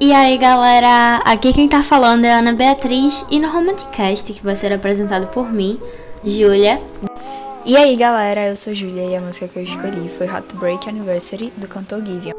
E aí galera, aqui quem tá falando é a Ana Beatriz e no Romanticast que vai ser apresentado por mim, Júlia. E aí galera, eu sou Júlia e a música que eu escolhi foi Heartbreak Anniversary do cantor Givian.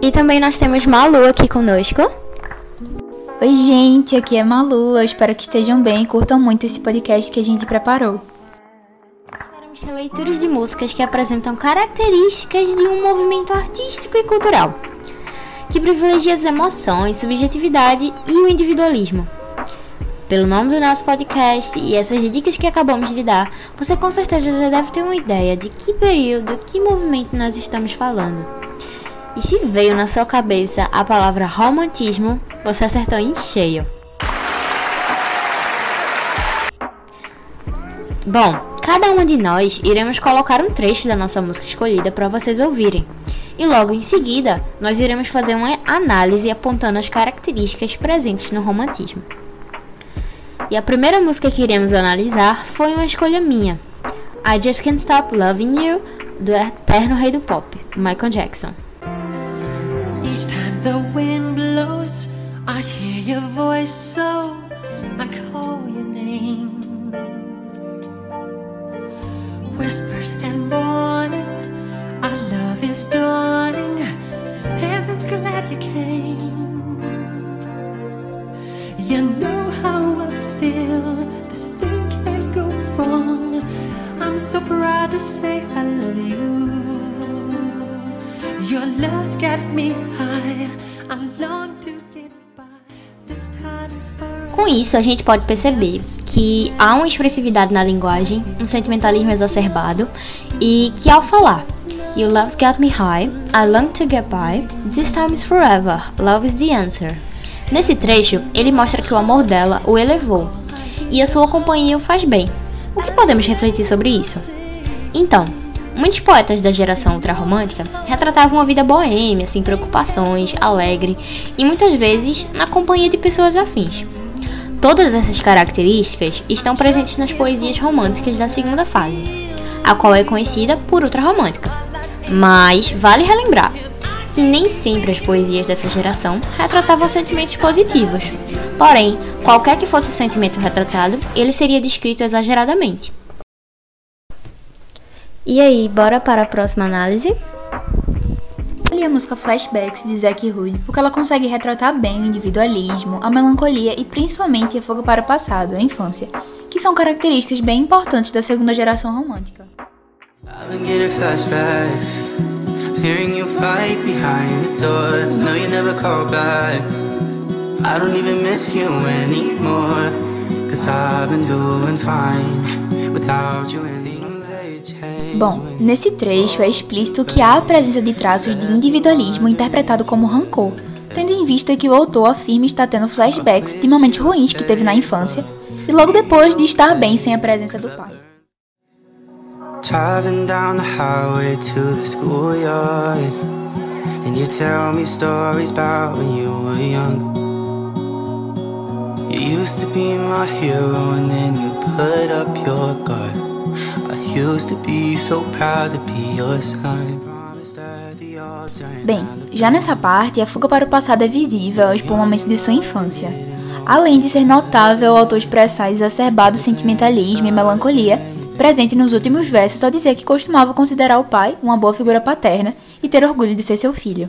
E também nós temos Malu aqui conosco. Oi gente, aqui é Malu, eu espero que estejam bem e curtam muito esse podcast que a gente preparou. Faremos releituras de músicas que apresentam características de um movimento artístico e cultural que privilegia as emoções, subjetividade e o individualismo. Pelo nome do nosso podcast e essas dicas que acabamos de dar, você com certeza já deve ter uma ideia de que período, que movimento nós estamos falando. E se veio na sua cabeça a palavra romantismo, você acertou em cheio. Bom, cada uma de nós iremos colocar um trecho da nossa música escolhida para vocês ouvirem e logo em seguida nós iremos fazer uma análise apontando as características presentes no romantismo. E a primeira música que iremos analisar foi uma escolha minha, I Just Can't Stop Loving You, do eterno rei do pop, Michael Jackson. Each time the wind blows, I hear your voice so I'm so proud to say I love you. Your love's got me high. I long to get by. This time is Com isso, a gente pode perceber que há uma expressividade na linguagem, um sentimentalismo exacerbado e que ao falar Your love's got me high, I long to get by, this time is forever, love is the answer. Nesse trecho, ele mostra que o amor dela o elevou e a sua companhia o faz bem. O que podemos refletir sobre isso? Então, muitos poetas da geração ultrarromântica retratavam uma vida boêmia, sem preocupações, alegre e muitas vezes na companhia de pessoas afins. Todas essas características estão presentes nas poesias românticas da segunda fase, a qual é conhecida por ultrarromântica. Mas vale relembrar que nem sempre as poesias dessa geração retratavam sentimentos positivos. Porém, qualquer que fosse o sentimento retratado, ele seria descrito exageradamente. E aí, bora para a próxima análise? li a música Flashbacks de Zack Hood porque ela consegue retratar bem o individualismo, a melancolia e principalmente a fuga para o passado, a infância, que são características bem importantes da segunda geração romântica. I've been getting flashbacks Hearing you fight behind the door. No, you never call back. I don't even miss you anymore. Cause I've been doing fine Without you Bom, nesse trecho é explícito que há a presença de traços de individualismo interpretado como rancor, tendo em vista que o autor afirma estar tendo flashbacks de momentos ruins que teve na infância e logo depois de estar bem sem a presença do pai. Driving down the highway to the schoolyard And you tell me stories about when you were young. You used to be my hero and then you put up your guard. I used to be so proud to be your son. Bem, já nessa parte, a fuga para o passado é visível aos momentos de sua infância. Além de ser notável o autor expressar exacerbado sentimentalismo e melancolia, presente nos últimos versos ao dizer que costumava considerar o pai uma boa figura paterna e ter orgulho de ser seu filho.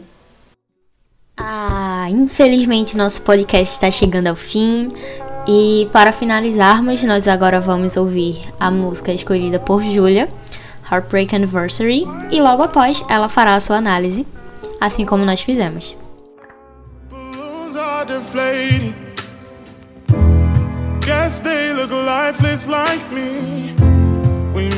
Ah, infelizmente nosso podcast está chegando ao fim. E para finalizarmos, nós agora vamos ouvir a música escolhida por Julia, Heartbreak Anniversary, e logo após ela fará a sua análise, assim como nós fizemos. Guess they look lifeless like me.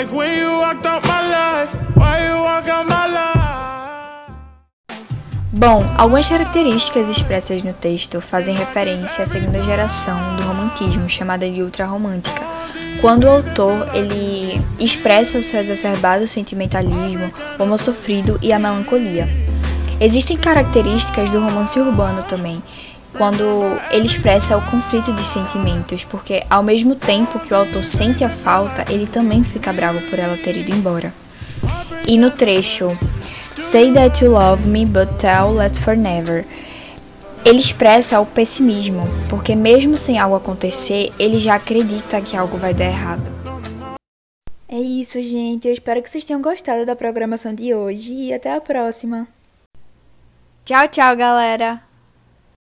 like when you walked out my life. Why you walk out my life? Bom, algumas características expressas no texto fazem referência à segunda geração do romantismo, chamada de ultrarromântica, quando o autor ele expressa o seu exacerbado sentimentalismo, o amor sofrido e a melancolia. Existem características do romance urbano também, quando ele expressa o conflito de sentimentos, porque ao mesmo tempo que o autor sente a falta, ele também fica bravo por ela ter ido embora. E no trecho Say that you love me, but tell that for never. Ele expressa o pessimismo, porque mesmo sem algo acontecer, ele já acredita que algo vai dar errado. É isso, gente. Eu espero que vocês tenham gostado da programação de hoje e até a próxima. Tchau, tchau, galera!